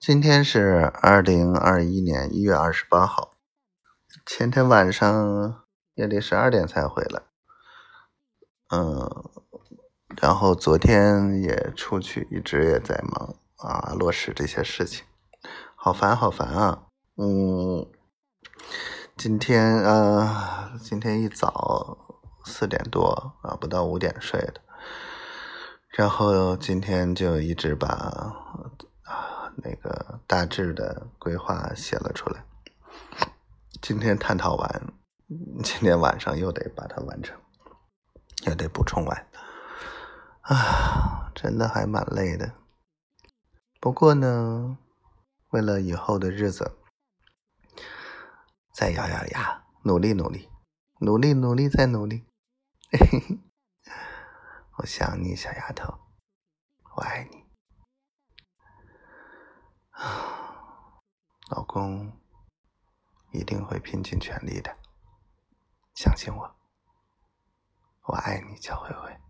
今天是二零二一年一月二十八号，前天晚上夜里十二点才回来，嗯，然后昨天也出去，一直也在忙啊，落实这些事情，好烦好烦啊，嗯，今天啊，今天一早四点多啊，不到五点睡的，然后今天就一直把。那个大致的规划写了出来，今天探讨完，今天晚上又得把它完成，又得补充完，啊，真的还蛮累的。不过呢，为了以后的日子，再咬咬牙，努力努力，努力努力再努力。嘿嘿，我想你，小丫头，我爱你。老公一定会拼尽全力的，相信我，我爱你，乔慧慧。